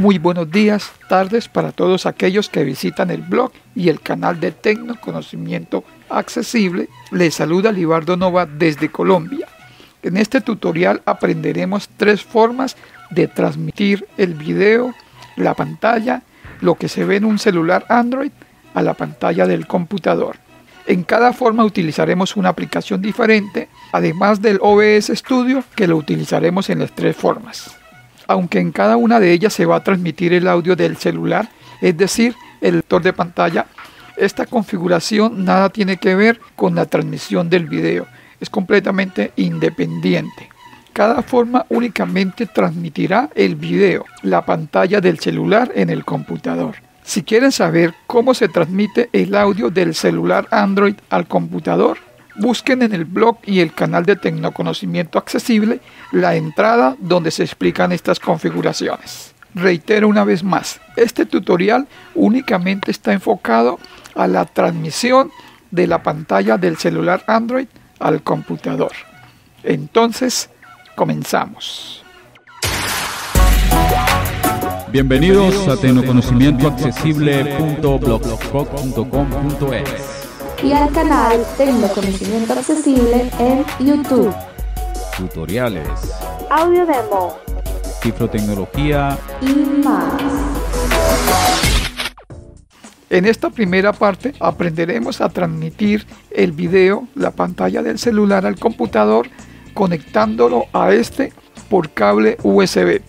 Muy buenos días, tardes para todos aquellos que visitan el blog y el canal de Tecnoconocimiento Accesible. Les saluda Libardo Nova desde Colombia. En este tutorial aprenderemos tres formas de transmitir el video, la pantalla, lo que se ve en un celular Android a la pantalla del computador. En cada forma utilizaremos una aplicación diferente, además del OBS Studio que lo utilizaremos en las tres formas. Aunque en cada una de ellas se va a transmitir el audio del celular, es decir, el lector de pantalla, esta configuración nada tiene que ver con la transmisión del video, es completamente independiente. Cada forma únicamente transmitirá el video, la pantalla del celular en el computador. Si quieren saber cómo se transmite el audio del celular Android al computador, busquen en el blog y el canal de Tecnoconocimiento Accesible la entrada donde se explican estas configuraciones. Reitero una vez más, este tutorial únicamente está enfocado a la transmisión de la pantalla del celular Android al computador. Entonces, comenzamos. Bienvenidos a tecnoconocimientoaccesible.blogspot.com.es y al canal Tecnoconocimiento Accesible en YouTube. Tutoriales, Audio demo cifrotecnología y más. En esta primera parte aprenderemos a transmitir el video, la pantalla del celular al computador conectándolo a este por cable USB.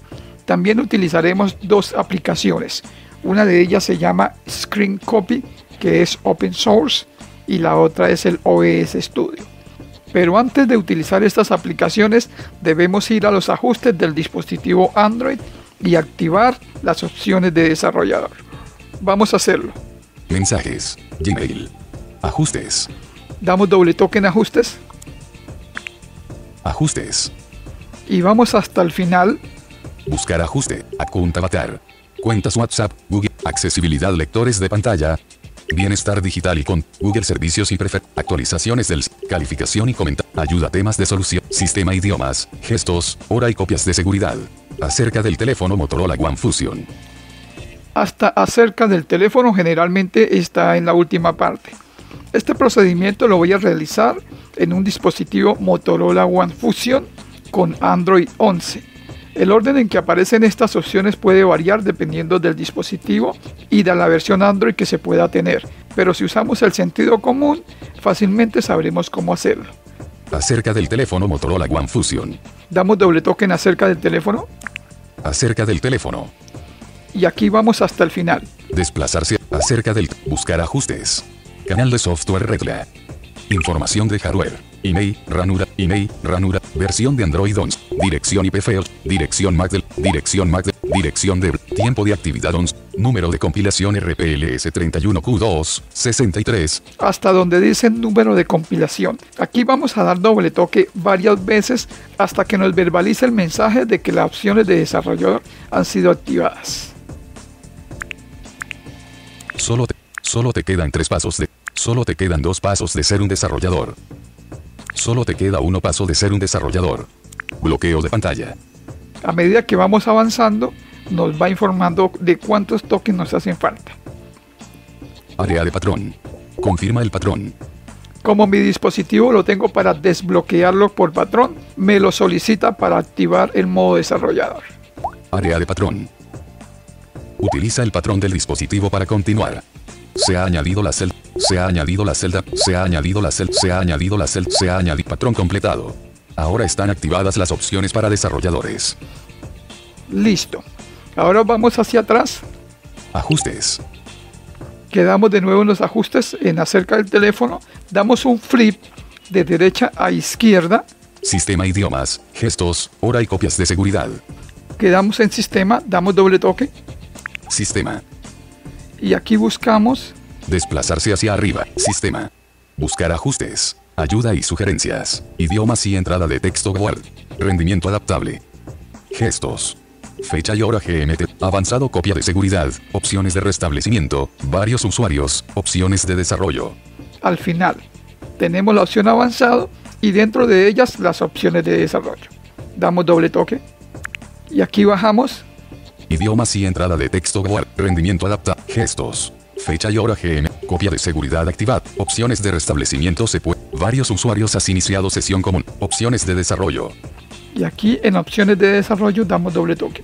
También utilizaremos dos aplicaciones. Una de ellas se llama Screen Copy, que es open source, y la otra es el OBS Studio. Pero antes de utilizar estas aplicaciones debemos ir a los ajustes del dispositivo Android y activar las opciones de desarrollador. Vamos a hacerlo. Mensajes. Gmail. Ajustes. Damos doble toque en ajustes Ajustes. y vamos hasta el final. Buscar ajuste. Account avatar. Cuentas WhatsApp. Google. Accesibilidad lectores de pantalla. Bienestar digital y con Google Servicios y Prefer. Actualizaciones del Calificación y comenta. Ayuda temas de solución. Sistema idiomas. Gestos. Hora y copias de seguridad. Acerca del teléfono Motorola One Fusion. hasta acerca del teléfono generalmente está en la última parte. Este procedimiento lo voy a realizar en un dispositivo Motorola One Fusion con Android 11. El orden en que aparecen estas opciones puede variar dependiendo del dispositivo y de la versión Android que se pueda tener, pero si usamos el sentido común, fácilmente sabremos cómo hacerlo. Acerca del teléfono Motorola One Fusion. Damos doble toque en acerca del teléfono Acerca del teléfono. y aquí vamos hasta el final. Desplazarse acerca del buscar ajustes. Canal de software regla. Información de hardware. Email, ranura, email, ranura, versión de Android 11, dirección IP dirección MAC del, dirección MAC del, dirección de tiempo de actividad 11, número de compilación RPLS 31Q2, 63, hasta donde dice número de compilación. Aquí vamos a dar doble toque varias veces hasta que nos verbalice el mensaje de que las opciones de desarrollador han sido activadas. solo te, solo te quedan tres pasos de, solo te quedan dos pasos de ser un desarrollador. Solo te queda uno paso de ser un desarrollador. Bloqueo de pantalla. A medida que vamos avanzando, nos va informando de cuántos toques nos hacen falta. Área de patrón. Confirma el patrón. Como mi dispositivo lo tengo para desbloquearlo por patrón, me lo solicita para activar el modo desarrollador. Área de patrón. Utiliza el patrón del dispositivo para continuar. Se ha añadido la celda. Se ha añadido la celda. Se ha añadido la celda. Se ha añadido la celda. Se ha añadido patrón completado. Ahora están activadas las opciones para desarrolladores. Listo. Ahora vamos hacia atrás. Ajustes. Quedamos de nuevo en los ajustes en acerca del teléfono. Damos un flip de derecha a izquierda. Sistema idiomas. Gestos. Hora y copias de seguridad. Quedamos en sistema. Damos doble toque. Sistema. Y aquí buscamos Desplazarse hacia arriba. Sistema. Buscar ajustes. Ayuda y sugerencias. Idiomas y entrada de texto Word. Rendimiento adaptable. Gestos. Fecha y hora GMT. Avanzado copia de seguridad. Opciones de restablecimiento. Varios usuarios. Opciones de desarrollo. al final. Tenemos la opción avanzado y dentro de ellas las opciones de desarrollo. Damos doble toque. Y aquí bajamos idiomas y entrada de texto Word, rendimiento adapta, gestos. Fecha y hora GM, copia de seguridad activada, opciones de restablecimiento se puede, varios usuarios has iniciado sesión común, opciones de desarrollo, Y aquí en opciones de desarrollo damos doble toque.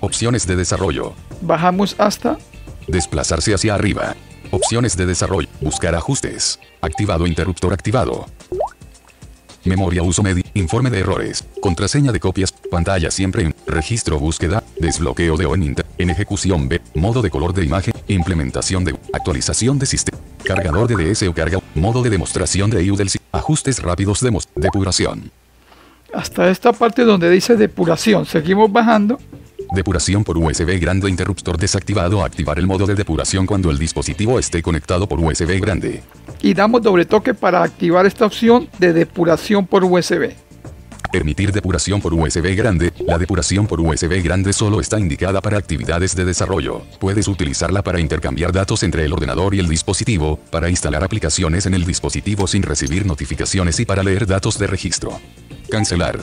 opciones de desarrollo, Bajamos hasta desplazarse hacia arriba, opciones de desarrollo, buscar ajustes, activado interruptor activado. Memoria uso medio, informe de errores, contraseña de copias, pantalla siempre en, registro búsqueda, desbloqueo de ON Inter, en ejecución B, modo de color de imagen, implementación de, actualización de sistema, cargador de DS o carga, modo de demostración de IU ajustes rápidos de depuración, hasta esta parte donde dice depuración. Seguimos bajando depuración por USB grande interruptor desactivado, activar el modo de depuración cuando el dispositivo esté conectado por USB grande, y damos doble toque para activar esta opción de depuración por USB. Permitir depuración por USB grande. La depuración por USB grande solo está indicada para actividades de desarrollo. Puedes utilizarla para intercambiar datos entre el ordenador y el dispositivo, para instalar aplicaciones en el dispositivo sin recibir notificaciones y para leer datos de registro. Cancelar.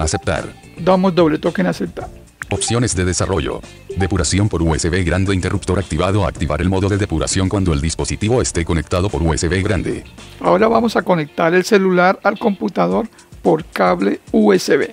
Aceptar. Damos doble toque en aceptar. Opciones de desarrollo. Depuración por USB grande interruptor activado. Activar el modo de depuración cuando el dispositivo esté conectado por USB grande. Ahora vamos a conectar el celular al computador por cable USB.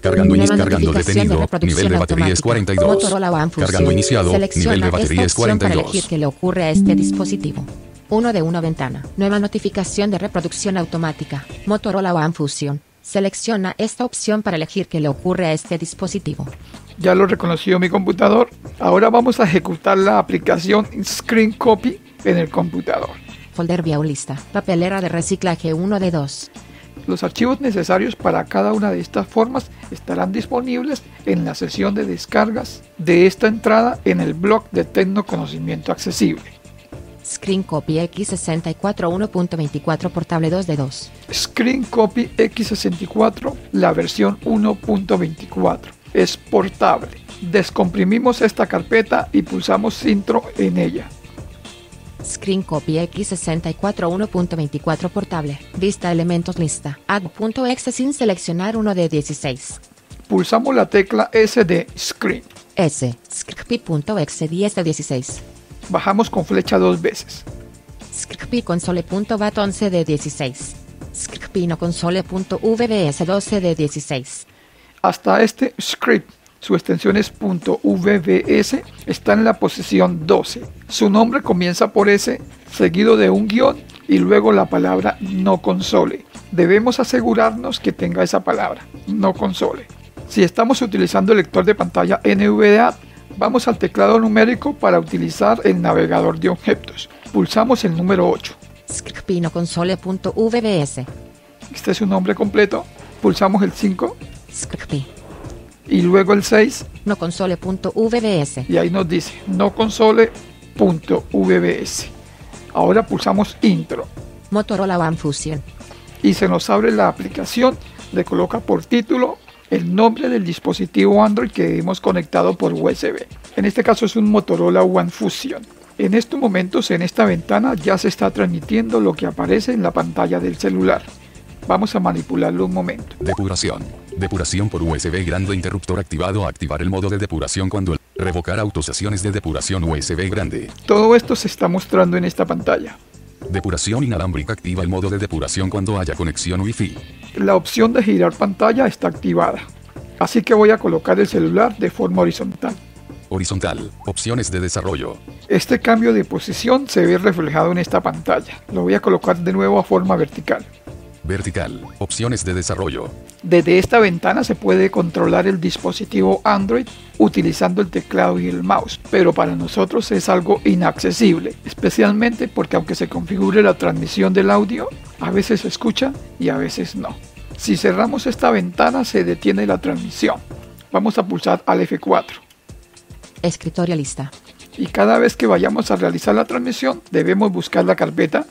Cargando, inici- cargando detenido. reproducción Nivel de batería es automática. 42. Motorola One Fusion. Cargando iniciado. Selecciona Nivel de batería es opción para 42. elegir qué le ocurre a este dispositivo. Uno de una ventana. Nueva notificación de reproducción automática. Motorola One Fusion. Selecciona esta opción para elegir qué le ocurre a este dispositivo. Ya lo reconoció mi computador. Ahora vamos a ejecutar la aplicación Screen Copy en el computador. Folder vía lista. Papelera de reciclaje 1 de 2. Los archivos necesarios para cada una de estas formas estarán disponibles en la sesión de descargas de esta entrada en el blog de Tecnoconocimiento Accesible. Screen Copy X64 1.24 portable 2 de 2. Screen Copy X64, la versión 1.24. Es portable. Descomprimimos esta carpeta y pulsamos intro en ella. Screen Copy X64 1.24 portable. Vista elementos lista. Add.exe sin seleccionar uno de 16. Pulsamos la tecla S de Screen. S. Scripy.exe 10 de 16. Bajamos con flecha dos veces. Scripy console.bat 11 de 16. Scripy no console.vbs 12 de 16. Hasta este script, su extensión es .vbs, está en la posición 12. Su nombre comienza por S, seguido de un guion y luego la palabra no console. Debemos asegurarnos que tenga esa palabra, no console. Si estamos utilizando el lector de pantalla NVDA, vamos al teclado numérico para utilizar el navegador de objetos. Pulsamos el número 8. Scripy no console.vbs. Este es su nombre completo. Pulsamos el 5 Scripy y luego el 6 no console.vbs. y ahí nos dice no console.vbs. Ahora pulsamos intro Motorola One Fusion. y se nos abre la aplicación, le coloca por título el nombre del dispositivo Android que hemos conectado por USB. En este caso es un Motorola One Fusion. En estos momentos en esta ventana ya se está transmitiendo lo que aparece en la pantalla del celular. Vamos a manipularlo un momento. Depuración. Depuración por USB grande interruptor activado. Activar el modo de depuración cuando el revocar autorizaciones de depuración USB grande. Todo esto se está mostrando en esta pantalla. Depuración inalámbrica activa el modo de depuración cuando haya conexión Wi-Fi. La opción de girar pantalla está activada. Así que voy a colocar el celular de forma horizontal. Horizontal. Opciones de desarrollo. Este cambio de posición se ve reflejado en esta pantalla. Lo voy a colocar de nuevo a forma vertical. Vertical. Opciones de desarrollo. Desde esta ventana se puede controlar el dispositivo Android utilizando el teclado y el mouse, pero para nosotros es algo inaccesible, especialmente porque aunque se configure la transmisión del audio, a veces se escucha y a veces no. Si cerramos esta ventana se detiene la transmisión. Vamos a pulsar al F4 Escritorio lista. y cada vez que vayamos a realizar la transmisión debemos buscar la carpeta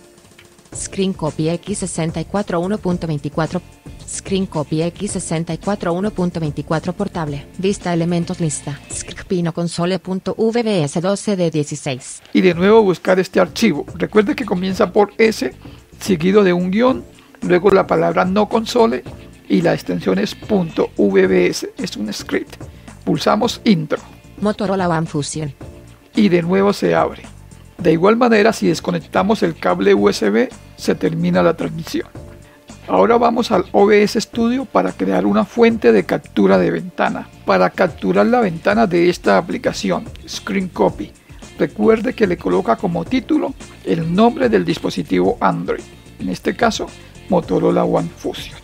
Screen Copy X64 1.24. Screen Copy X64 1.24 portable. Vista elementos lista. Scripy no console.vbs 12 de 16. y de nuevo buscar este archivo. Recuerde que comienza por S, seguido de un guion, luego la palabra no console y la extensión es .vbs, es un script. Pulsamos Intro Motorola One Fusion. y de nuevo se abre. De igual manera, si desconectamos el cable USB, se termina la transmisión. Ahora vamos al OBS Studio para crear una fuente de captura de ventana. Para capturar la ventana de esta aplicación, Screen Copy, recuerde que le coloca como título el nombre del dispositivo Android, en este caso Motorola One Fusion.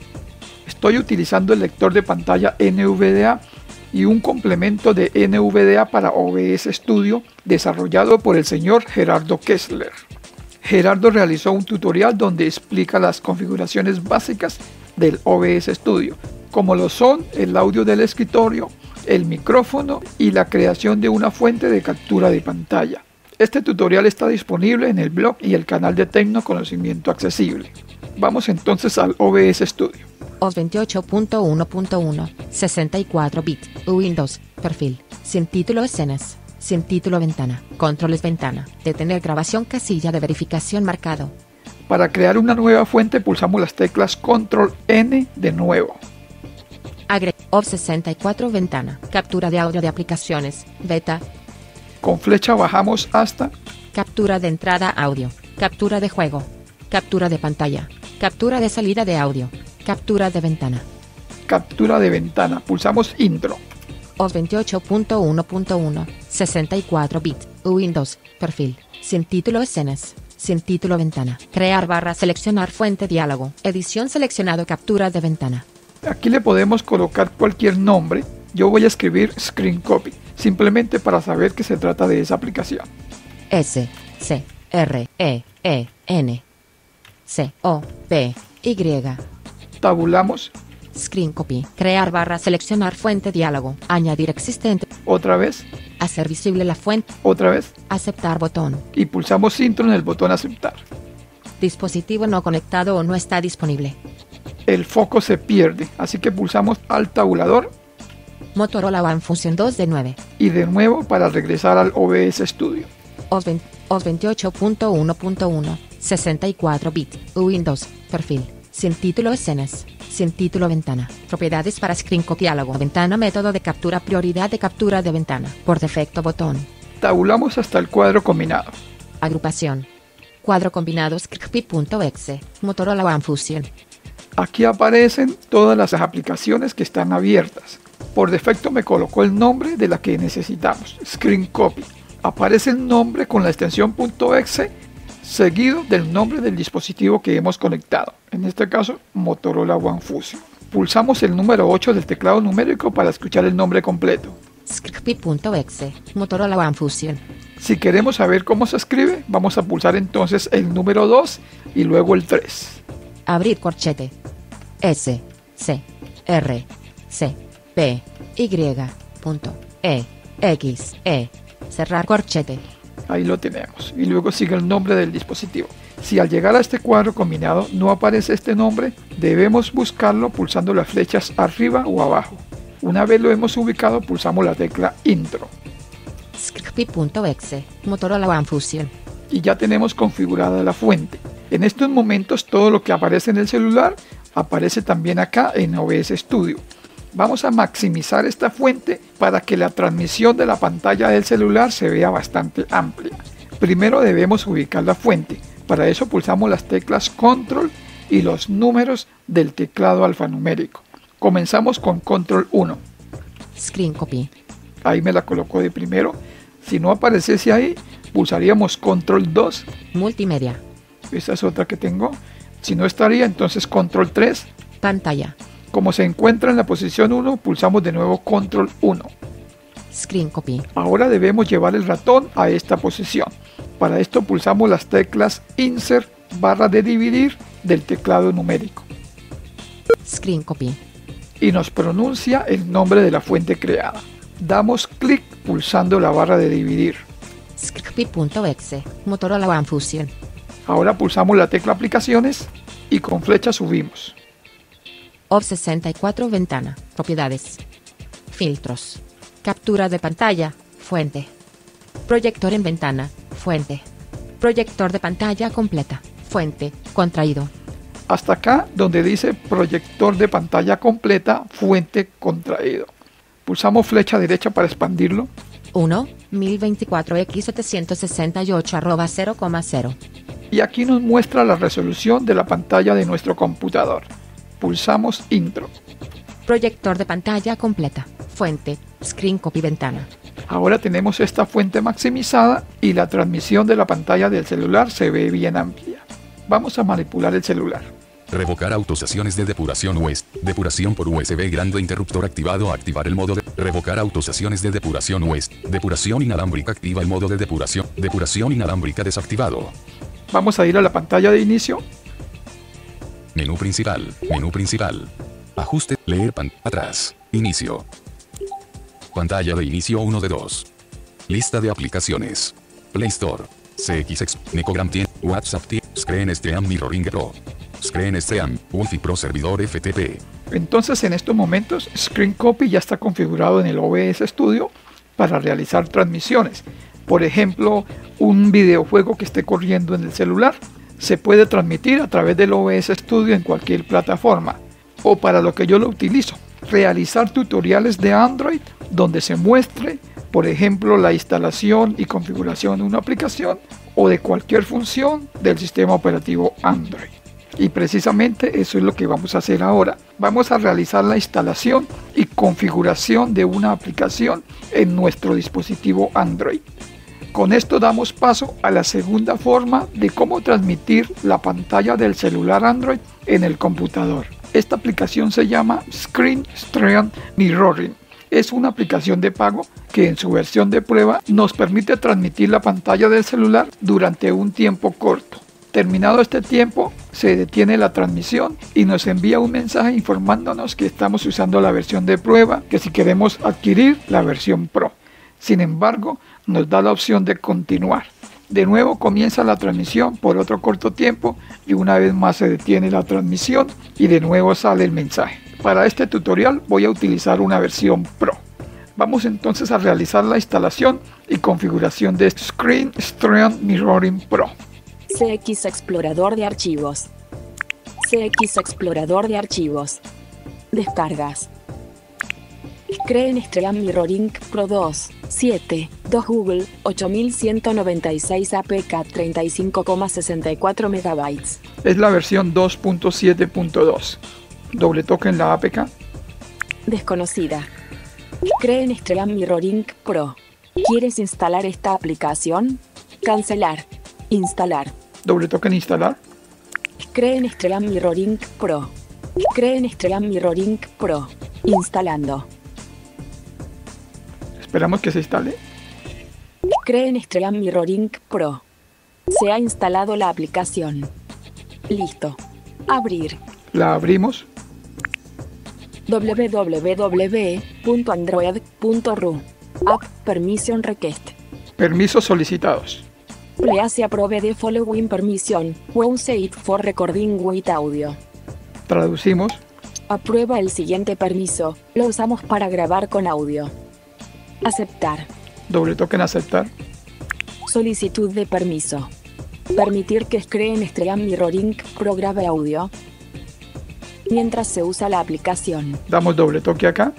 Estoy utilizando el lector de pantalla NVDA y un complemento de NVDA para OBS Studio desarrollado por el señor Gerardo Kessler. Gerardo realizó un tutorial donde explica las configuraciones básicas del OBS Studio, como lo son el audio del escritorio, el micrófono y la creación de una fuente de captura de pantalla. Este tutorial está disponible en el blog y el canal de Tecno Conocimiento Accesible. Vamos entonces al OBS Studio. OS 28.1.1, 64 bit, Windows, perfil, sin título escenas, sin título ventana, controles ventana, detener grabación casilla de verificación marcado, Para crear una nueva fuente pulsamos las teclas Control N de nuevo. agre, OS 64 ventana, captura de audio de aplicaciones, beta, Con flecha bajamos hasta captura de entrada audio, captura de juego, captura de pantalla, captura de salida de audio, captura de ventana. captura de ventana. Pulsamos Intro. OS 28.1.1, 64 bit, Windows, perfil, sin título escenas, sin título ventana, crear barra seleccionar fuente diálogo, edición seleccionado captura de ventana, Aquí le podemos colocar cualquier nombre. Yo voy a escribir Screen Copy, simplemente para saber que se trata de esa aplicación. S, C, R, E, E, N, C, O, P, Y, Tabulamos screen copy, crear barra seleccionar fuente diálogo, añadir existente, otra vez, hacer visible la fuente, otra vez aceptar botón, y pulsamos Intro en el botón Aceptar. dispositivo no conectado o no está disponible. El foco se pierde, así que pulsamos al tabulador Motorola One Fusion 2 de 9. y de nuevo para regresar al OBS Studio. OS, 20 OS 28.1.1, 64 bit, Windows, perfil, sin título escenas, sin título ventana, propiedades para screen copy diálogo, ventana método de captura, prioridad de captura de ventana, por defecto botón, Tabulamos hasta el cuadro combinado. agrupación, cuadro combinado script.exe, Motorola One Fusion, Aquí aparecen todas las aplicaciones que están abiertas. Por defecto me colocó el nombre de la que necesitamos, Screen Copy. Aparece el nombre con la extensión .exe seguido del nombre del dispositivo que hemos conectado, en este caso Motorola One Fusion. Pulsamos el número 8 del teclado numérico para escuchar el nombre completo. script.exe, Motorola One Fusion, Si queremos saber cómo se escribe, vamos a pulsar entonces el número 2 y luego el 3. abrir corchete, S, C, R, C, P, Y, punto, E, X, E, cerrar corchete, Ahí lo tenemos. Y luego sigue el nombre del dispositivo. Si al llegar a este cuadro combinado no aparece este nombre, debemos buscarlo pulsando las flechas arriba o abajo. Una vez lo hemos ubicado, pulsamos la tecla Intro. script.exe, Motorola One Fusion, Y ya tenemos configurada la fuente. En estos momentos todo lo que aparece en el celular aparece también acá en OBS Studio. Vamos a maximizar esta fuente para que la transmisión de la pantalla del celular se vea bastante amplia. Primero debemos ubicar la fuente. Para eso pulsamos las teclas Control y los números del teclado alfanumérico. Comenzamos con Control 1. screen copy, Ahí me la colocó de primero. Si no apareciese ahí, pulsaríamos Control 2. multimedia, Esa es otra que tengo. Si no estaría, entonces Control 3. pantalla, Como se encuentra en la posición 1, pulsamos de nuevo Control 1. screen copy, Ahora debemos llevar el ratón a esta posición. Para esto pulsamos las teclas Insert barra de dividir del teclado numérico screen copy, y nos pronuncia el nombre de la fuente creada. Damos clic pulsando la barra de dividir. script.exe, Motorola One Fusion, Ahora pulsamos la tecla aplicaciones y con flecha subimos. OF 64 ventana, propiedades, filtros, captura de pantalla, fuente, proyector en ventana, fuente, proyector de pantalla completa, fuente, contraído, Hasta acá donde dice proyector de pantalla completa, fuente contraído. Pulsamos flecha derecha para expandirlo. 1, 1024x768 arroba 0,0. Y aquí nos muestra la resolución de la pantalla de nuestro computador. Pulsamos Intro. Proyector de pantalla completa. Fuente, Screen Copy Ventana. Ahora tenemos esta fuente maximizada y la transmisión de la pantalla del celular se ve bien amplia. Vamos a manipular el celular. Revocar autorizaciones de depuración USB. Depuración por USB grande interruptor activado. Activar el modo de. Revocar autorizaciones de depuración USB. Depuración inalámbrica. Activa el modo de depuración. Depuración inalámbrica desactivado. Vamos a ir a la pantalla de inicio. Menú principal. Menú principal. Ajuste. Leer pan. Atrás. Inicio. Pantalla de inicio 1 de 2. Lista de aplicaciones. Play Store. CXX. Necogram Tien. WhatsApp Tien. Screen Stream Mirroring Pro. Screen Stream. Wi-Fi Pro Servidor FTP. Entonces en estos momentos Screen Copy ya está configurado en el OBS Studio para realizar transmisiones. Por ejemplo, un videojuego que esté corriendo en el celular se puede transmitir a través del OBS Studio en cualquier plataforma. O para lo que yo lo utilizo, realizar tutoriales de Android donde se muestre, por ejemplo, la instalación y configuración de una aplicación o de cualquier función del sistema operativo Android. Y precisamente eso es lo que vamos a hacer ahora. Vamos a realizar la instalación y configuración de una aplicación en nuestro dispositivo Android. Con esto damos paso a la segunda forma de cómo transmitir la pantalla del celular Android en el computador. Esta aplicación se llama Screen Stream Mirroring. Es una aplicación de pago que en su versión de prueba nos permite transmitir la pantalla del celular durante un tiempo corto. Terminado este tiempo, se detiene la transmisión y nos envía un mensaje informándonos que estamos usando la versión de prueba, que si queremos adquirir la versión Pro. Sin embargo, nos da la opción de continuar. De nuevo comienza la transmisión por otro corto tiempo y una vez más se detiene la transmisión y de nuevo sale el mensaje. Para este tutorial voy a utilizar una versión Pro. Vamos entonces a realizar la instalación y configuración de Screen Stream Mirroring Pro. CX Explorador de archivos. CX Explorador de archivos. Descargas. Screen Stream Mirroring Pro 2, 7, 2 Google, 8196 APK 35,64 MB. Es la versión 2.7.2. Doble toque en la APK. Desconocida. Screen Stream Mirroring Pro. ¿Quieres instalar esta aplicación? Cancelar. Instalar. Doble toque en instalar. Creen Stream Mirroring Pro. Creen Stream Mirroring Pro. Instalando. Esperamos que se instale. Creen Stream Mirroring Pro. Se ha instalado la aplicación. Listo. Abrir. La abrimos. www.android.ru App Permission Request. Permisos solicitados. Please approve the following permission. It for recording with audio. Traducimos. Aprueba el siguiente permiso. Lo usamos para grabar con audio. Aceptar. Doble toque en aceptar. Solicitud de permiso. Permitir que Screen Stream Mirroring Pro grabe audio. Mientras se usa la aplicación. Damos doble toque acá.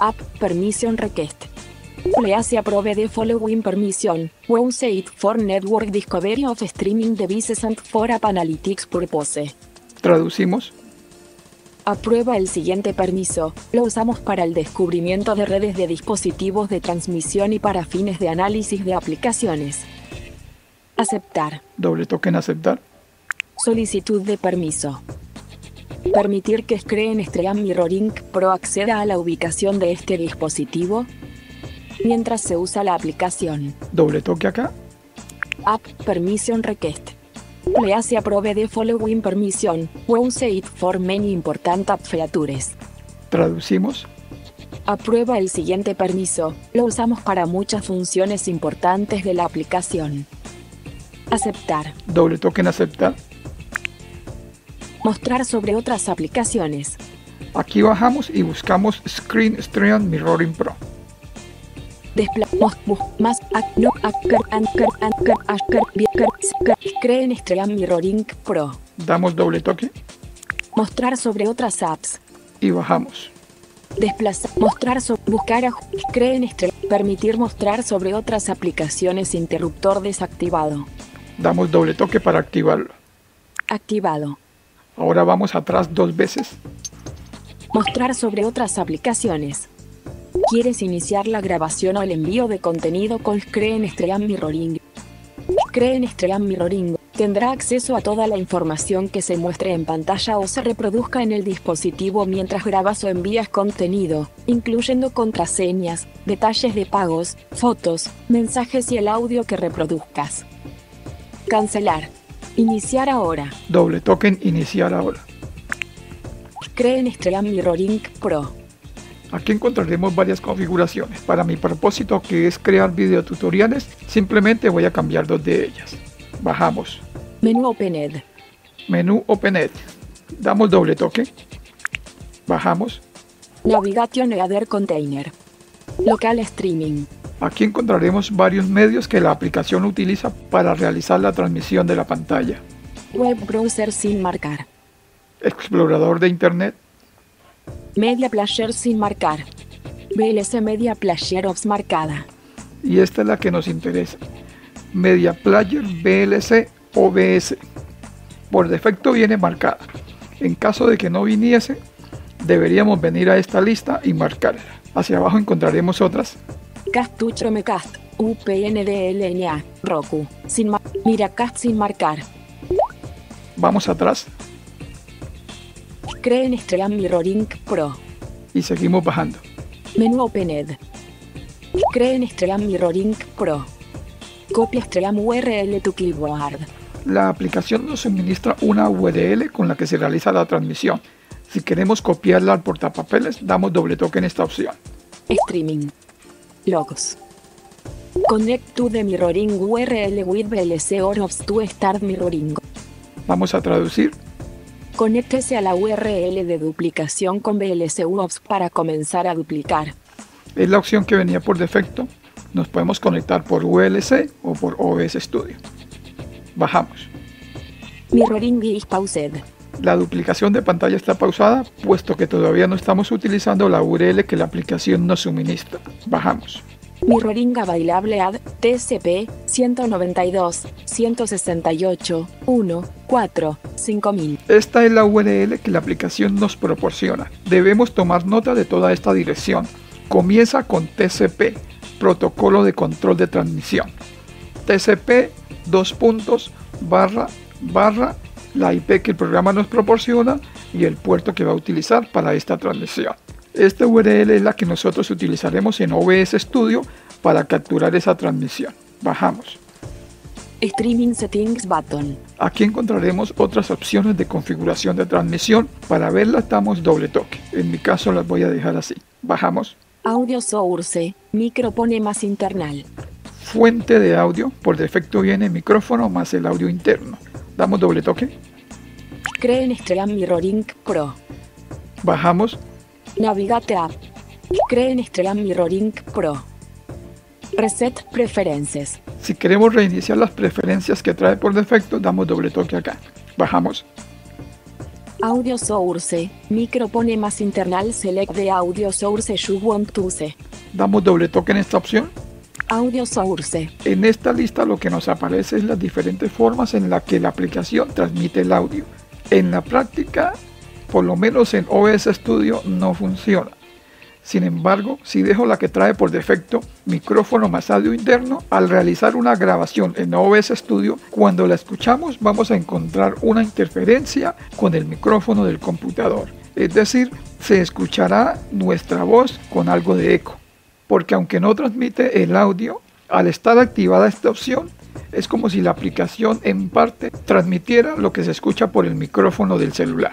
App Permission Request. Please approve the following permission. It for network discovery of streaming devices and for app analytics purpose. Traducimos. Aprueba el siguiente permiso. Lo usamos para el descubrimiento de redes de dispositivos de transmisión y para fines de análisis de aplicaciones. Aceptar. Doble toque en aceptar. Solicitud de permiso. Permitir que Screen Stream Mirroring Pro acceda a la ubicación de este dispositivo mientras se usa la aplicación. Doble toque acá. App Permission Request. Please approve the following permission. Use it for many important features. Traducimos. Aprueba el siguiente permiso. Lo usamos para muchas funciones importantes de la aplicación. Aceptar. Doble toque en aceptar. Mostrar sobre otras aplicaciones. Aquí bajamos y buscamos Screen Stream Mirroring Pro. Despla mos- bus- más no anchor anchor biker Screen Stream Mirroring Pro. Damos doble toque Mostrar sobre otras apps. y bajamos. Desplazar, mostrar, so- buscar, aj- creen permitir mostrar sobre otras aplicaciones interruptor desactivado. Damos doble toque para activarlo. Activado. Ahora vamos atrás dos veces. Mostrar sobre otras aplicaciones. ¿Quieres iniciar la grabación o el envío de contenido con Creen Stream Mirroring? Creen Stream Mirroring tendrá acceso a toda la información que se muestre en pantalla o se reproduzca en el dispositivo mientras grabas o envías contenido, incluyendo contraseñas, detalles de pagos, fotos, mensajes y el audio que reproduzcas. Cancelar. Iniciar ahora. Doble toque en iniciar ahora. Creen Stream Mirroring Pro. Aquí encontraremos varias configuraciones. Para mi propósito que es crear videotutoriales, simplemente voy a cambiar dos de ellas. Bajamos. Menú Opened. Menú OpenEd. Damos doble toque. Bajamos. Navigation Header Container. Local Streaming. Aquí encontraremos varios medios que la aplicación utiliza para realizar la transmisión de la pantalla. Web Browser sin marcar. Explorador de Internet. Media Player sin marcar. VLC Media Player Ops marcada. Y esta es la que nos interesa. Media Player VLC OBS. Por defecto viene marcada. En caso de que no viniese, deberíamos venir a esta lista y marcarla. Hacia abajo encontraremos otras. Castuch Chromecast. UPNDLNA. Roku. Sin Miracast sin marcar. Vamos atrás Creen Stream Mirroring Pro. y seguimos bajando. Menú Opened. Creen Stream Mirroring Pro. Copia Stream URL to clipboard. La aplicación nos suministra una URL con la que se realiza la transmisión. Si queremos copiarla al portapapeles, damos doble toque en esta opción. Streaming. Logos. Connect to the mirroring URL with VLC or ops to start mirroring. Vamos a traducir. Conéctese a la URL de duplicación con VLC UOPS para comenzar a duplicar. Es la opción que venía por defecto. Nos podemos conectar por VLC o por OBS Studio. Bajamos. Mirroring is paused. La duplicación de pantalla está pausada puesto que todavía no estamos utilizando la URL que la aplicación nos suministra. Bajamos. Mirroring available ad TCP 192 168 1 4 5000. Esta es la URL que la aplicación nos proporciona. Debemos tomar nota de toda esta dirección. Comienza con TCP, protocolo de control de transmisión. TCP, dos puntos, barra, barra, la IP que el programa nos proporciona y el puerto que va a utilizar para esta transmisión. Esta URL es la que nosotros utilizaremos en OBS Studio para capturar esa transmisión. Bajamos. Streaming settings button. Aquí encontraremos otras opciones de configuración de transmisión. Para verlas damos doble toque. En mi caso las voy a dejar así. Bajamos. Audio source. Micro pone más internal. Fuente de audio. Por defecto viene micrófono más el audio interno. Damos doble toque. Creen Stream Mirroring Pro. Bajamos. Navigate app. Creen Stream Mirroring Pro. Reset preferences. Si queremos reiniciar las preferencias que trae por defecto, damos doble toque acá. Bajamos. Audio source. Micro pone más internal select the audio source you want to use. Damos doble toque en esta opción. Audio source. En esta lista lo que nos aparece es las diferentes formas en las que la aplicación transmite el audio. En la práctica, por lo menos en OBS Studio, no funciona. Sin embargo, si dejo la que trae por defecto micrófono más audio interno, al realizar una grabación en OBS Studio, cuando la escuchamos vamos a encontrar una interferencia con el micrófono del computador. Es decir, se escuchará nuestra voz con algo de eco. Porque aunque no transmite el audio, al estar activada esta opción, es como si la aplicación en parte transmitiera lo que se escucha por el micrófono del celular.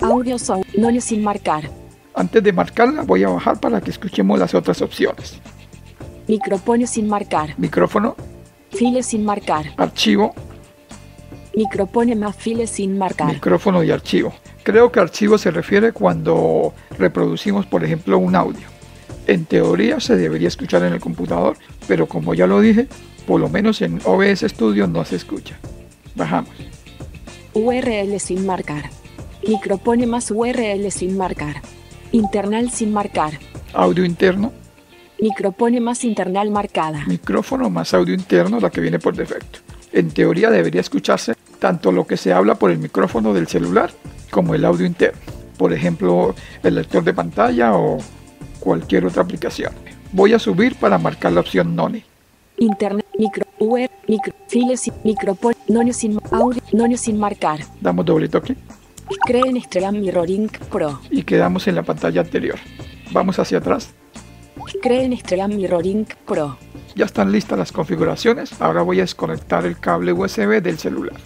Audio source. No sin marcar. Antes de marcarla voy a bajar para que escuchemos las otras opciones. Micro pone sin marcar. Micrófono, File sin marcar. archivo, Micro pone más file sin marcar. micrófono y archivo. Creo que archivo se refiere cuando reproducimos, por ejemplo, un audio. En teoría se debería escuchar en el computador, pero como ya lo dije, por lo menos en OBS Studio no se escucha. Bajamos. URL sin marcar. Micro pone más URL sin marcar. Internal sin marcar. Audio interno, Micropone más internal marcada. micrófono más audio interno, la que viene por defecto. En teoría debería escucharse tanto lo que se habla por el micrófono del celular como el audio interno. Por ejemplo, el lector de pantalla o cualquier otra aplicación. Voy a subir para marcar la opción Noni. Internet, micro, web, micro, files micropone, nonio sin audio, nonio sin marcar. Damos doble toque Creen Stream Mirroring Pro. y quedamos en la pantalla anterior. Vamos hacia atrás. Creen Stream Mirroring Pro. Ya están listas las configuraciones. Ahora voy a desconectar el cable USB del celular.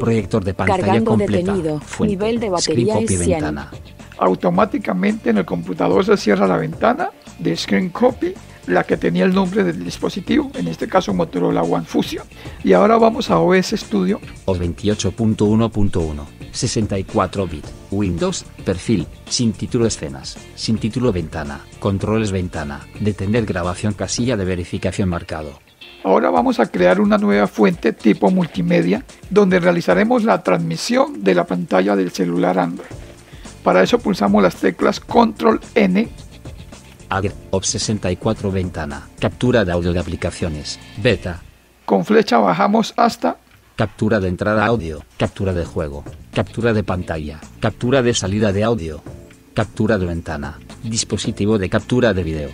Proyector de pantalla Cargando completa. detenido. Fuente. Nivel de batería Screen copy es 100. ventana. Automáticamente en el computador se cierra la ventana de Screen Copy, la que tenía el nombre del dispositivo, en este caso Motorola One Fusion. Y ahora vamos a OS Studio. O 28.1.1. 64 bit. Windows. Perfil. Sin título escenas. Sin título ventana. Controles ventana. Detener grabación casilla de verificación marcado. Ahora vamos a crear una nueva fuente tipo multimedia donde realizaremos la transmisión de la pantalla del celular Android. Para eso pulsamos las teclas Control N. OP 64 ventana. Captura de audio de aplicaciones. Beta. con flecha bajamos hasta Captura de entrada audio, captura de juego, captura de pantalla, captura de salida de audio, captura de ventana, dispositivo de captura de video,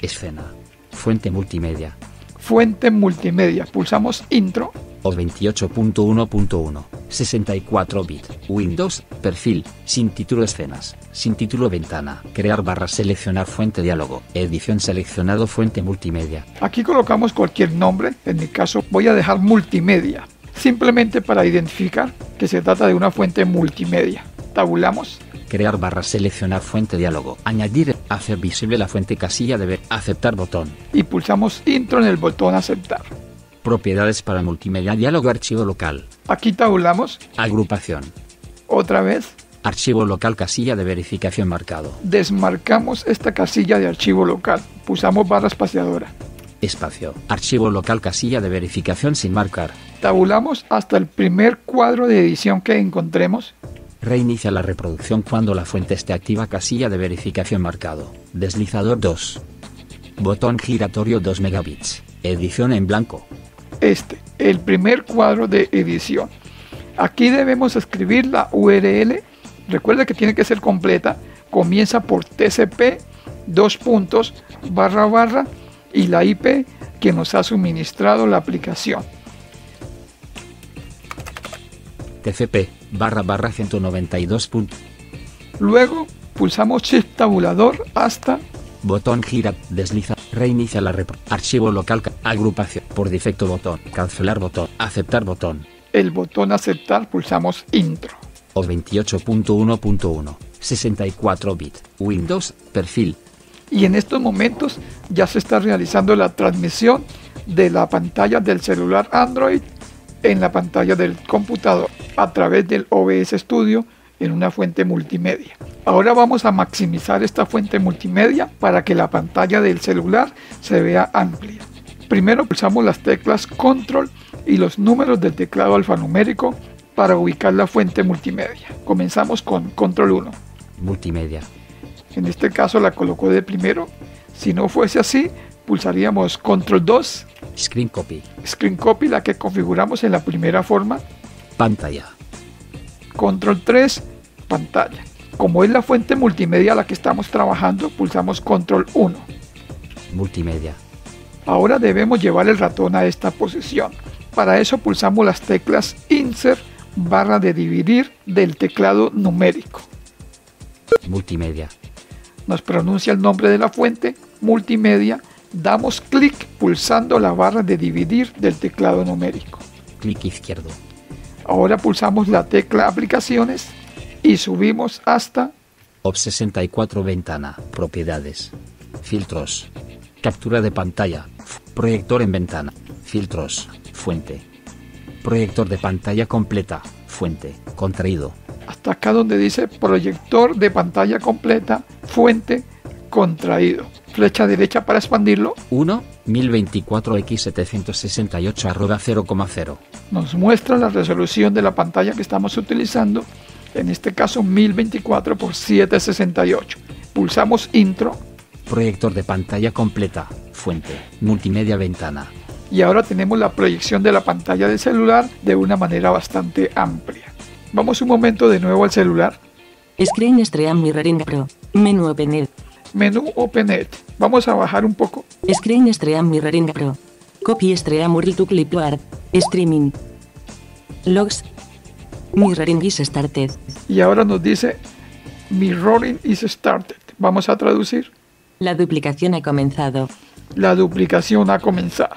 escena, fuente multimedia, Fuente Multimedia. Pulsamos Intro. O 28.1.1, 64 bit, Windows, perfil, sin título escenas, sin título ventana, crear barra seleccionar fuente diálogo, edición seleccionado fuente multimedia, Aquí colocamos cualquier nombre, en mi caso voy a dejar multimedia, simplemente para identificar que se trata de una fuente multimedia. Tabulamos, crear barra seleccionar fuente diálogo, añadir, hacer visible la fuente casilla de ver, aceptar botón. y pulsamos intro en el botón aceptar. Propiedades para multimedia, diálogo, archivo local, Aquí tabulamos, agrupación, otra vez, archivo local, casilla de verificación marcado, desmarcamos esta casilla de archivo local, pulsamos barra espaciadora, espacio, archivo local, casilla de verificación sin marcar, tabulamos hasta el primer cuadro de edición que encontremos, reinicia la reproducción cuando la fuente esté activa, casilla de verificación marcado, deslizador 2, botón giratorio 2 megabits, edición en blanco, este, el primer cuadro de edición. Aquí debemos escribir la URL, recuerda que tiene que ser completa, comienza por TCP, dos puntos, barra barra y la IP que nos ha suministrado la aplicación. TCP, barra barra 192. punto- Luego pulsamos Shift tabulador hasta Botón gira, desliza, reinicia la repro, archivo local, ca- agrupación, por defecto botón, cancelar botón, aceptar botón, el botón aceptar, pulsamos intro. o 28.1.1, 64 bit, Windows, perfil, Y en estos momentos ya se está realizando la transmisión de la pantalla del celular Android en la pantalla del computador a través del OBS Studio en una fuente multimedia. Ahora vamos a maximizar esta fuente multimedia para que la pantalla del celular se vea amplia. Primero pulsamos las teclas Control y los números del teclado alfanumérico para ubicar la fuente multimedia. Comenzamos con Control 1. multimedia, En este caso la colocó de primero. Si no fuese así, pulsaríamos Control 2, screen copy, Screen Copy, la que configuramos en la primera forma, pantalla, Control 3, pantalla. Como es la fuente multimedia a la que estamos trabajando, pulsamos Control 1. multimedia, Ahora debemos llevar el ratón a esta posición. Para eso pulsamos las teclas Insert barra de dividir del teclado numérico. multimedia, nos pronuncia el nombre de la fuente, multimedia, damos clic pulsando la barra de dividir del teclado numérico. clic izquierdo, Ahora pulsamos la tecla aplicaciones y subimos hasta OP 64 ventana, propiedades, filtros, captura de pantalla, proyector en ventana, filtros, fuente, proyector de pantalla completa, fuente, contraído, hasta acá donde dice proyector de pantalla completa, fuente, contraído. Flecha derecha para expandirlo. 1, 1024x768 arroba 0,0. Nos muestra la resolución de la pantalla que estamos utilizando En este caso 1024 por 768. Pulsamos intro Proyector de pantalla completa. Fuente. Multimedia ventana. y ahora tenemos la proyección de la pantalla del celular de una manera bastante amplia. Vamos un momento de nuevo al celular. Screen Stream Mirroring Pro. Menú Opened. Menú OpenEd. Vamos a bajar un poco. Screen Stream Mirroring Pro. Copy Stream URL to Clipboard. Streaming. Logs. Mirroring is started. Y ahora nos dice Mirroring is started. Vamos a traducir. La duplicación ha comenzado. La duplicación ha comenzado.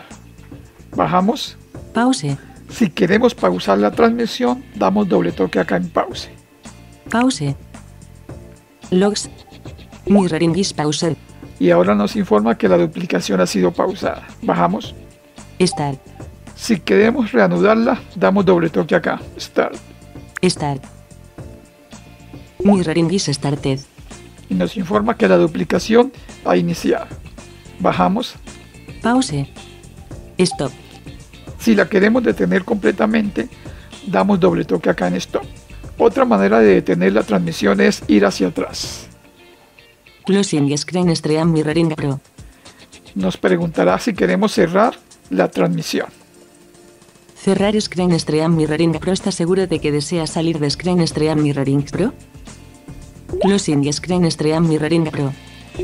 Bajamos. Pause. Si queremos pausar la transmisión, damos doble toque acá en pause. Pause. Logs. Mirroring is paused. Y ahora nos informa que la duplicación ha sido pausada. Bajamos. Start. Si queremos reanudarla, damos doble toque acá. Start. Start. Mirroring is started. Y nos informa que la duplicación ha iniciado. Bajamos. Pause. Stop. Si la queremos detener completamente, damos doble toque acá en Stop. Otra manera de detener la transmisión es ir hacia atrás. Closing Screen Stream Mirroring Pro. Nos preguntará si queremos cerrar la transmisión. Cerrar Screen Stream Mirroring Pro. ¿Está seguro de que desea salir de Screen Stream Mirroring Pro? Closing Screen Stream Mirroring Pro.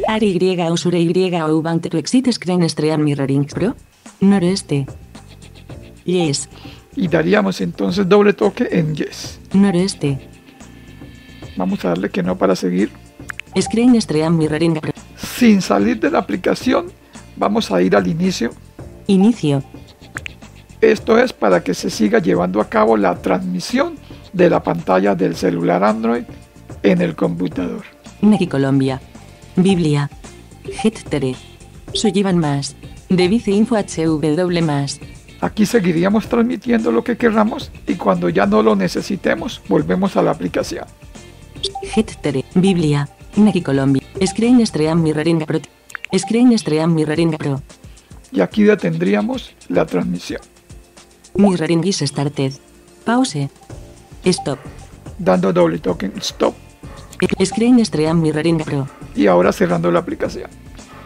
Ari Y Usure Y o to exit Screen Stream Mirroring Pro. Noroeste. Yes. Y daríamos entonces doble toque en Yes. Noroeste. Vamos a darle que no para seguir. Screen Stream Mirroring. Sin salir de la aplicación, vamos a ir al inicio. Inicio. Esto es para que se siga llevando a cabo la transmisión de la pantalla del celular Android en el computador. Neki Colombia. Biblia. Hettere. Suyivan más. Device Info HW más. Aquí seguiríamos transmitiendo lo que querramos y cuando ya no lo necesitemos, volvemos a la aplicación. Hettere. Biblia. Neki Colombia. Screen Stream Mirroring Pro. Screen Stream Mirroring Pro. Y aquí detendríamos la transmisión, Mirroring is started. Pause. Stop. dando doble toque en Stop Screen Stream Mirroring Pro. y ahora cerrando la aplicación.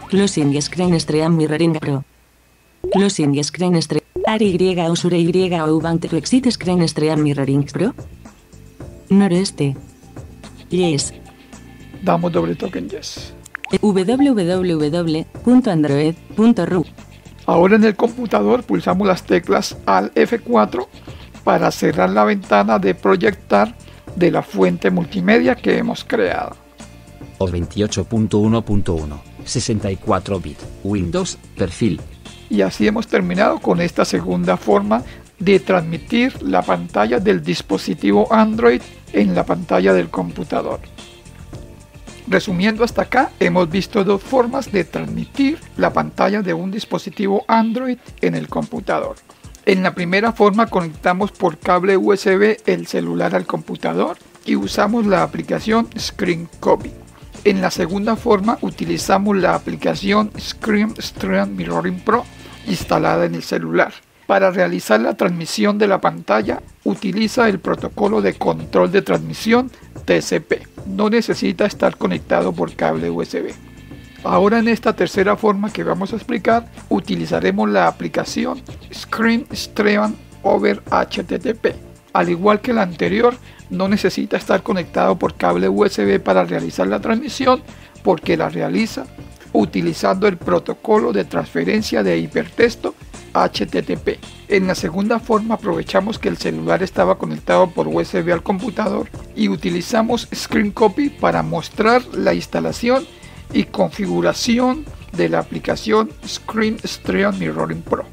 Closing Screen Stream Mirroring Pro. Closing Screen Stream. Ari Y Usure Y o want to exit Screen Stream Mirroring Pro. Noroeste. Yes. Damos doble toque en Yes. www.android.ru Ahora en el computador pulsamos las teclas al F4 para cerrar la ventana de proyectar de la fuente multimedia que hemos creado. O 28.1.1. 64 bit. Windows. Perfil. Y así hemos terminado con esta segunda forma de transmitir la pantalla del dispositivo Android en la pantalla del computador. Resumiendo hasta acá, hemos visto dos formas de transmitir la pantalla de un dispositivo Android en el computador. En la primera forma conectamos por cable USB el celular al computador y usamos la aplicación Screen Copy. En la segunda forma utilizamos la aplicación Screen Stream Mirroring Pro instalada en el celular. Para realizar la transmisión de la pantalla utiliza el protocolo de control de transmisión TCP. No necesita estar conectado por cable USB. Ahora en esta tercera forma que vamos a explicar utilizaremos la aplicación Screen Stream over HTTP. Al igual que la anterior, no necesita estar conectado por cable USB para realizar la transmisión porque la realiza utilizando el protocolo de transferencia de hipertexto HTTP. En la segunda forma aprovechamos que el celular estaba conectado por USB al computador y utilizamos Screen Copy para mostrar la instalación y configuración de la aplicación Screen Stream Mirroring Pro.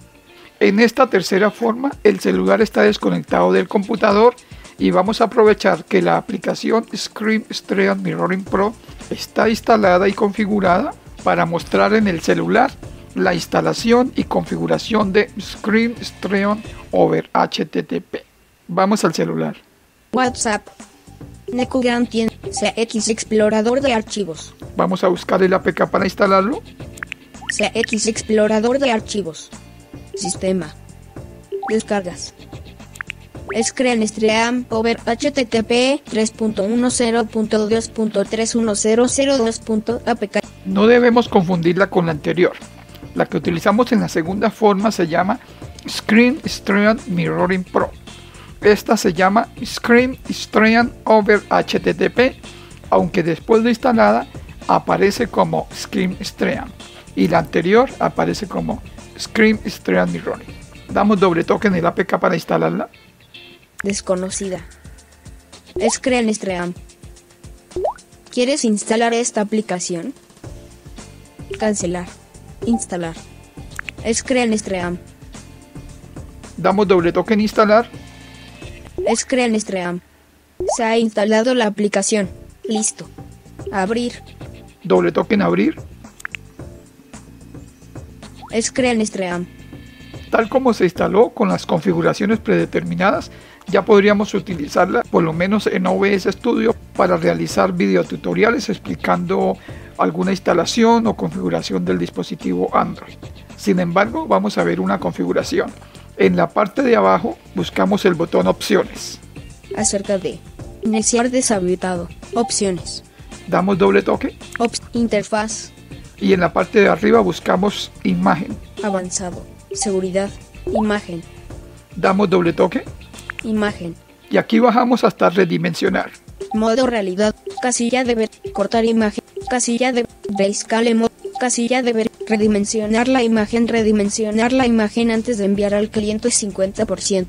En esta tercera forma el celular está desconectado del computador y vamos a aprovechar que la aplicación Screen Stream Mirroring Pro está instalada y configurada para mostrar en el celular la instalación y configuración de Screen Stream over HTTP. Vamos al celular. WhatsApp. Nekugan tiene CX Explorador de archivos. Vamos a buscar el APK para instalarlo. CX Explorador de archivos. Sistema. Descargas. Screen Stream over http 3.10.2.31002.apk. No debemos confundirla con la anterior. La que utilizamos en la segunda forma se llama Screen Stream Mirroring Pro. Esta se llama Screen Stream over HTTP, aunque después de instalada aparece como Screen Stream y la anterior aparece como Screen Stream Mirroring. Damos doble toque en el APK para instalarla. Desconocida. Screen Stream. ¿Quieres instalar esta aplicación? Cancelar. Instalar. Screen Stream. Damos doble toque en instalar. Screen Stream. Se ha instalado la aplicación. Listo. Abrir. Doble toque en abrir. Screen Stream. Tal como se instaló con las configuraciones predeterminadas, ya podríamos utilizarla por lo menos en OBS Studio para realizar videotutoriales explicando alguna instalación o configuración del dispositivo Android. Sin embargo, vamos a ver una configuración. En la parte de abajo buscamos el botón opciones. Acerca de iniciar deshabilitado. Opciones. Damos doble toque Ops interfaz. y en la parte de arriba buscamos imagen. Avanzado. Seguridad. Imagen. Damos doble toque Imagen. y aquí bajamos hasta redimensionar. Modo realidad. Casilla de ver. Cortar imagen. Casilla de Grayscale Mode. Casilla de ver. Redimensionar la imagen. Redimensionar la imagen antes de enviar al cliente 50%.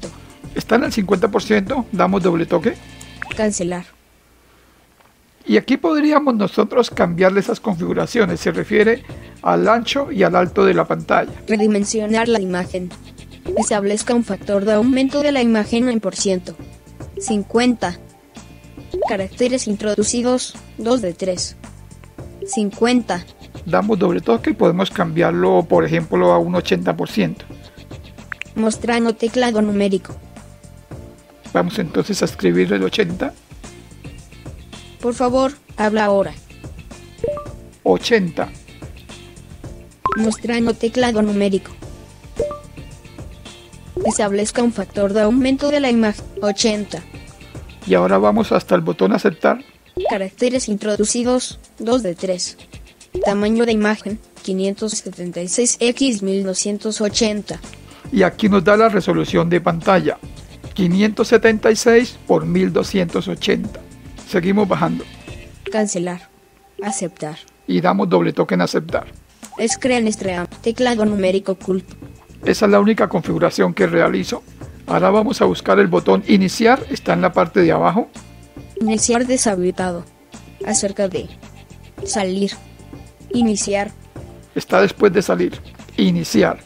Está en el 50%, damos doble toque Cancelar. y aquí podríamos nosotros cambiarle esas configuraciones. Se refiere al ancho y al alto de la pantalla. Redimensionar la imagen. Establezca un factor de aumento de la imagen en por ciento. 50. Caracteres introducidos. 2 de 3. 50. Damos doble toque y podemos cambiarlo, por ejemplo, a un 80%. Mostrando teclado numérico. Vamos entonces a escribir el 80, Por favor, habla ahora. 80, Mostrando teclado numérico. Establezca un factor de aumento de la imagen. 80. y ahora vamos hasta el botón aceptar. Caracteres introducidos. 2 de 3. Tamaño de imagen. 576 x 1280. Y aquí nos da la resolución de pantalla. 576 por 1280. Seguimos bajando Cancelar. Aceptar. y damos doble toque en aceptar. Screen Stream. Teclado numérico Cult. Esa es la única configuración que realizo. Ahora vamos a buscar el botón iniciar, está en la parte de abajo. Iniciar deshabilitado. Acerca de. Salir. Iniciar. Está después de salir. Iniciar.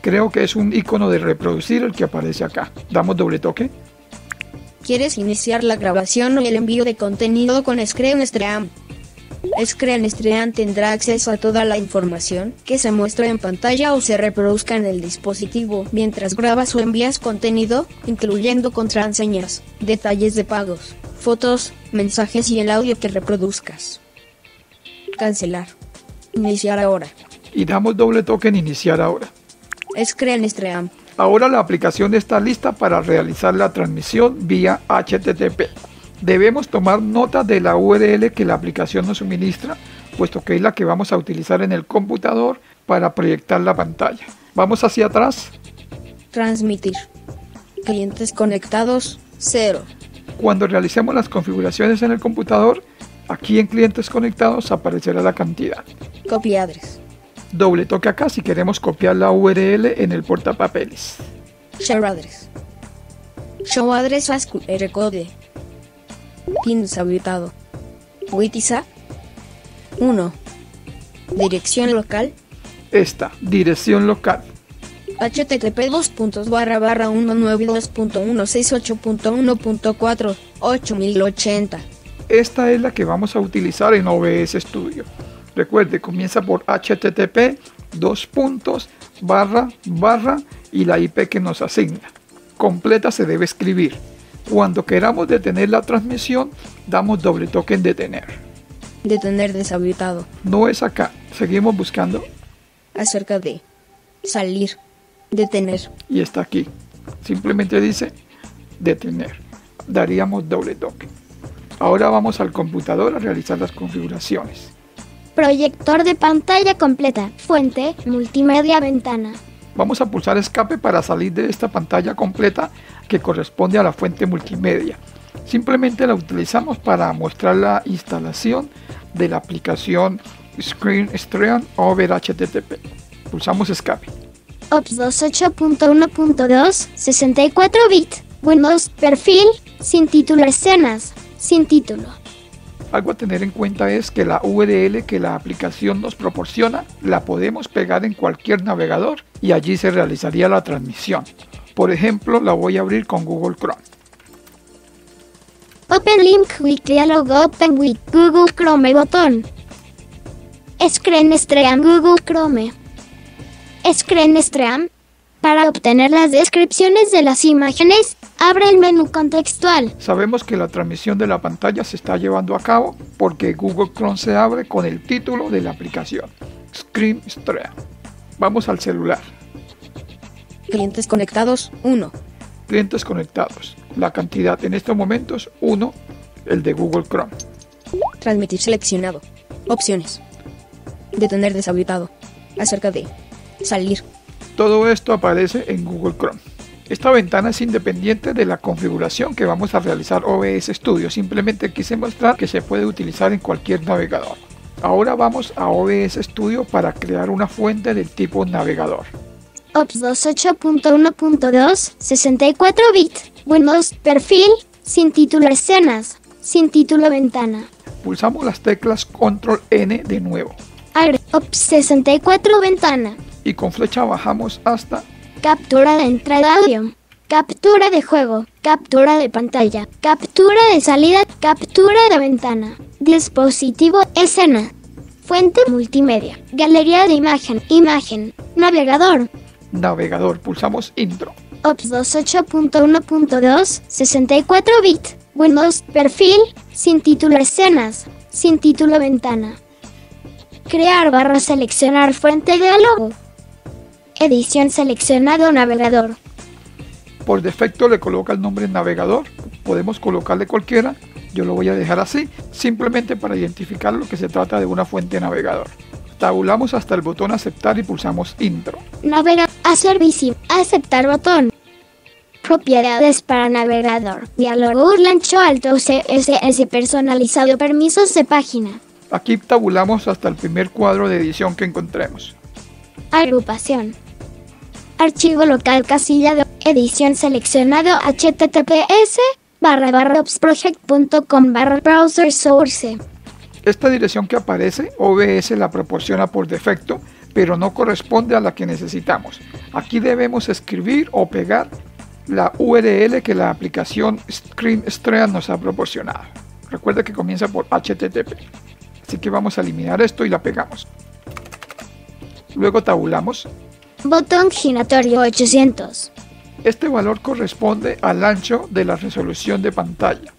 Creo que es un icono de reproducir el que aparece acá. Damos doble toque. ¿Quieres iniciar la grabación o el envío de contenido con Screen Stream? Screen tendrá acceso a toda la información que se muestra en pantalla o se reproduzca en el dispositivo mientras grabas o envías contenido, incluyendo contraseñas, detalles de pagos, fotos, mensajes y el audio que reproduzcas. Cancelar. Iniciar ahora. Y damos doble toque en iniciar ahora. Screen. Ahora la aplicación está lista para realizar la transmisión vía HTTP. Debemos tomar nota de la URL que la aplicación nos suministra, puesto que es la que vamos a utilizar en el computador para proyectar la pantalla. Vamos hacia atrás. Transmitir. Clientes conectados. 0. Cuando realicemos las configuraciones en el computador, aquí en clientes conectados aparecerá la cantidad. Copy address. Doble toque acá si queremos copiar la URL en el portapapeles. Share address. Show address as QR code. Pin deshabilitado. WITISA 1. Dirección local. Esta, dirección local. http 2 barra barra 192.168.1.4 8080 Esta es la que vamos a utilizar en OBS Studio. Recuerde, comienza por http dos puntos barra barra y la IP que nos asigna. Completa se debe escribir. Cuando queramos detener la transmisión, damos doble toque en detener. Detener deshabilitado. No es acá. Seguimos buscando Acerca de. Salir. Detener. y está aquí. Simplemente dice detener. Daríamos doble toque. Ahora vamos al computador a realizar las configuraciones. Proyector de pantalla completa. Fuente, multimedia, ventana. Vamos a pulsar escape para salir de esta pantalla completa que corresponde a la fuente multimedia. Simplemente la utilizamos para mostrar la instalación de la aplicación Screen Stream over HTTP. Pulsamos escape. OPS 28.1.2, 64 bit. Windows, perfil, sin título, escenas, sin título. Algo a tener en cuenta es que la URL que la aplicación nos proporciona la podemos pegar en cualquier navegador y allí se realizaría la transmisión. Por ejemplo, la voy a abrir con Google Chrome. Open link with dialog open with Google Chrome botón. Screen Stream Google Chrome. Screen Stream. Para obtener las descripciones de las imágenes, abre el menú contextual. Sabemos que la transmisión de la pantalla se está llevando a cabo porque Google Chrome se abre con el título de la aplicación, Screen Stream. Vamos al celular. Clientes conectados 1. Clientes conectados. La cantidad en estos momentos 1, el de Google Chrome. Transmitir seleccionado. Opciones. Detener deshabilitado. Acerca de. Salir. Todo esto aparece en Google Chrome. Esta ventana es independiente de la configuración que vamos a realizar OBS Studio. Simplemente quise mostrar que se puede utilizar en cualquier navegador. Ahora vamos a OBS Studio para crear una fuente del tipo navegador. OPS 28.1.2, 64 bit. Windows, perfil, sin título, escenas, sin título, ventana. Pulsamos las teclas Control N de nuevo Agre OPS 64 ventana. y con flecha bajamos hasta Captura de entrada audio. Captura de juego. Captura de pantalla. Captura de salida. Captura de ventana. Dispositivo. Escena. Fuente multimedia. Galería de imagen. Imagen. Navegador. Navegador. Pulsamos Intro. OPS 28.1.2. 64 bit. Windows. Perfil. Sin título. Escenas. Sin título. Ventana. Crear barra seleccionar fuente diálogo. Edición seleccionado navegador. Por defecto le coloca el nombre navegador. Podemos colocarle cualquiera. Yo lo voy a dejar así, simplemente para identificar lo que se trata de una fuente navegador. Tabulamos hasta el botón aceptar y pulsamos intro. Navega a servicio. Aceptar botón. Propiedades para navegador. Diálogo lancho alto CSS personalizado. Permisos de página. Aquí tabulamos hasta el primer cuadro de edición que encontremos. Agrupación. Archivo local casilla de edición seleccionado https barra barra opsproject.com barra browser source. Esta dirección que aparece, OBS la proporciona por defecto, pero no corresponde a la que necesitamos. Aquí debemos escribir o pegar la URL que la aplicación ScreenStream nos ha proporcionado. Recuerda que comienza por HTTP. Así que vamos a eliminar esto y la pegamos. Luego tabulamos. Botón giratorio 800. Este valor corresponde al ancho de la resolución de pantalla.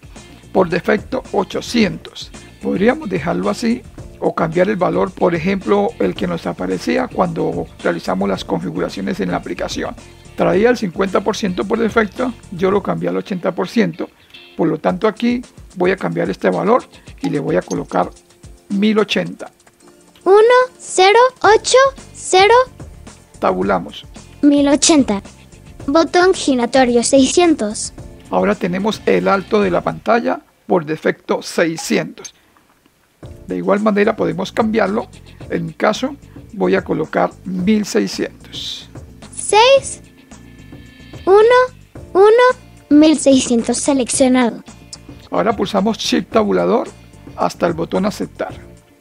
Por defecto 800. Podríamos dejarlo así o cambiar el valor, por ejemplo, el que nos aparecía cuando realizamos las configuraciones en la aplicación. Traía el 50% por defecto, yo lo cambié al 80%. Por lo tanto aquí voy a cambiar este valor y le voy a colocar 1080. 1 0 8 0 Tabulamos. 1080. Botón giratorio 600. Ahora tenemos el alto de la pantalla por defecto 600. De igual manera podemos cambiarlo. En mi caso voy a colocar 1600. 6 1 1 1600 seleccionado. Ahora pulsamos Shift tabulador hasta el botón aceptar.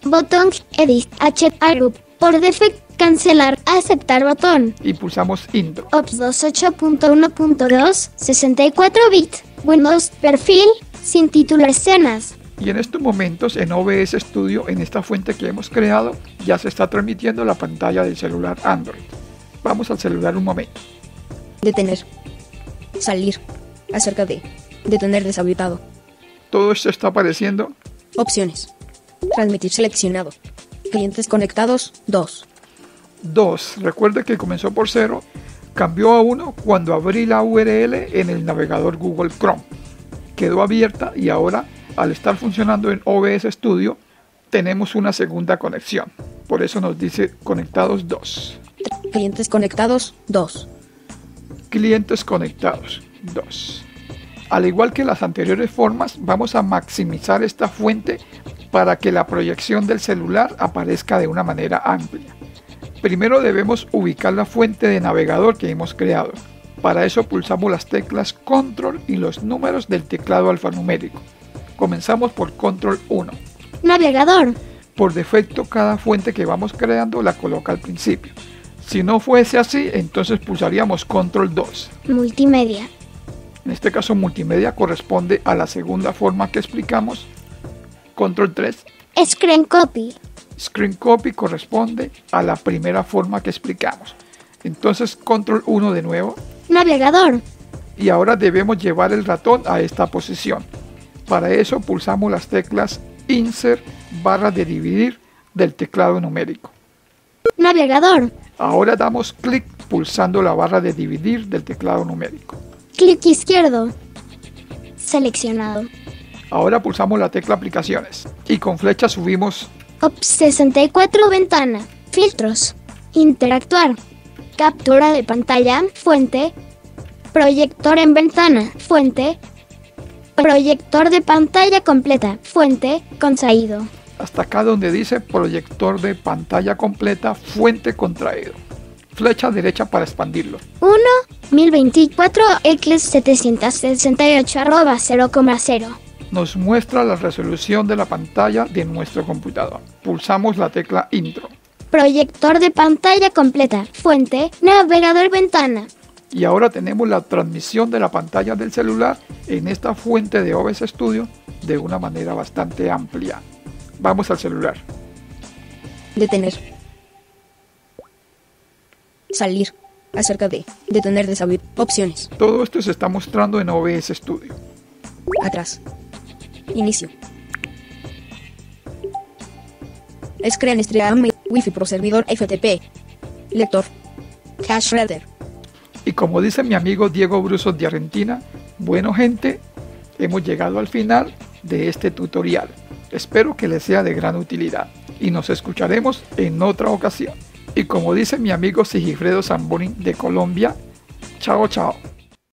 Botón Edit H Group. Por defecto cancelar aceptar botón. Y pulsamos Intro. OPS 28.1.2 64 bit. Windows perfil sin título escenas. Y en estos momentos en OBS Studio, en esta fuente que hemos creado, ya se está transmitiendo la pantalla del celular Android. Vamos al celular un momento. Detener. Salir. Acerca de. Detener deshabilitado. Todo esto está apareciendo. Opciones. Transmitir seleccionado. Clientes conectados 2. 2. Recuerde que comenzó por 0. Cambió a 1 cuando abrí la URL en el navegador Google Chrome. Quedó abierta y ahora, al estar funcionando en OBS Studio, tenemos una segunda conexión. Por eso nos dice conectados 2. Clientes conectados 2. Clientes conectados 2. Al igual que las anteriores formas, vamos a maximizar esta fuente para que la proyección del celular aparezca de una manera amplia. Primero debemos ubicar la fuente de navegador que hemos creado. Para eso pulsamos las teclas Control y los números del teclado alfanumérico. Comenzamos por Control 1. Navegador. Por defecto cada fuente que vamos creando la coloca al principio. Si no fuese así, entonces pulsaríamos Control 2. Multimedia. En este caso multimedia corresponde a la segunda forma que explicamos. Control 3. Screen copy. Screen copy corresponde a la primera forma que explicamos. Entonces control 1 de nuevo. Navegador. Y ahora debemos llevar el ratón a esta posición. Para eso pulsamos las teclas Insert barra de dividir del teclado numérico. Navegador. Ahora damos clic pulsando la barra de dividir del teclado numérico. Clic izquierdo. Seleccionado. Ahora pulsamos la tecla aplicaciones y con flecha subimos OP 64 ventana. Filtros. Interactuar. Captura de pantalla. Fuente. Proyector en ventana. Fuente. Proyector de pantalla completa. Fuente. Contraído. hasta acá donde dice proyector de pantalla completa, fuente contraído. Flecha derecha para expandirlo. 1 1024 x 768 arroba 0,0. Nos muestra la resolución de la pantalla de nuestro computador. Pulsamos la tecla intro. Proyector de pantalla completa. Fuente. Navegador ventana. Y ahora tenemos la transmisión de la pantalla del celular en esta fuente de OBS Studio de una manera bastante amplia. Vamos al celular. Detener. Salir. Acerca de. Detener de salir. Opciones. Todo esto se está mostrando en OBS Studio. Atrás. Inicio. Screen Stream Wi-Fi Pro servidor FTP. Lector. Cache Reader. Y como dice mi amigo Diego Brusos de Argentina, bueno gente, hemos llegado al final de este tutorial. Espero que les sea de gran utilidad y nos escucharemos en otra ocasión. Y como dice mi amigo Sigifredo Zamboni de Colombia, chao chao.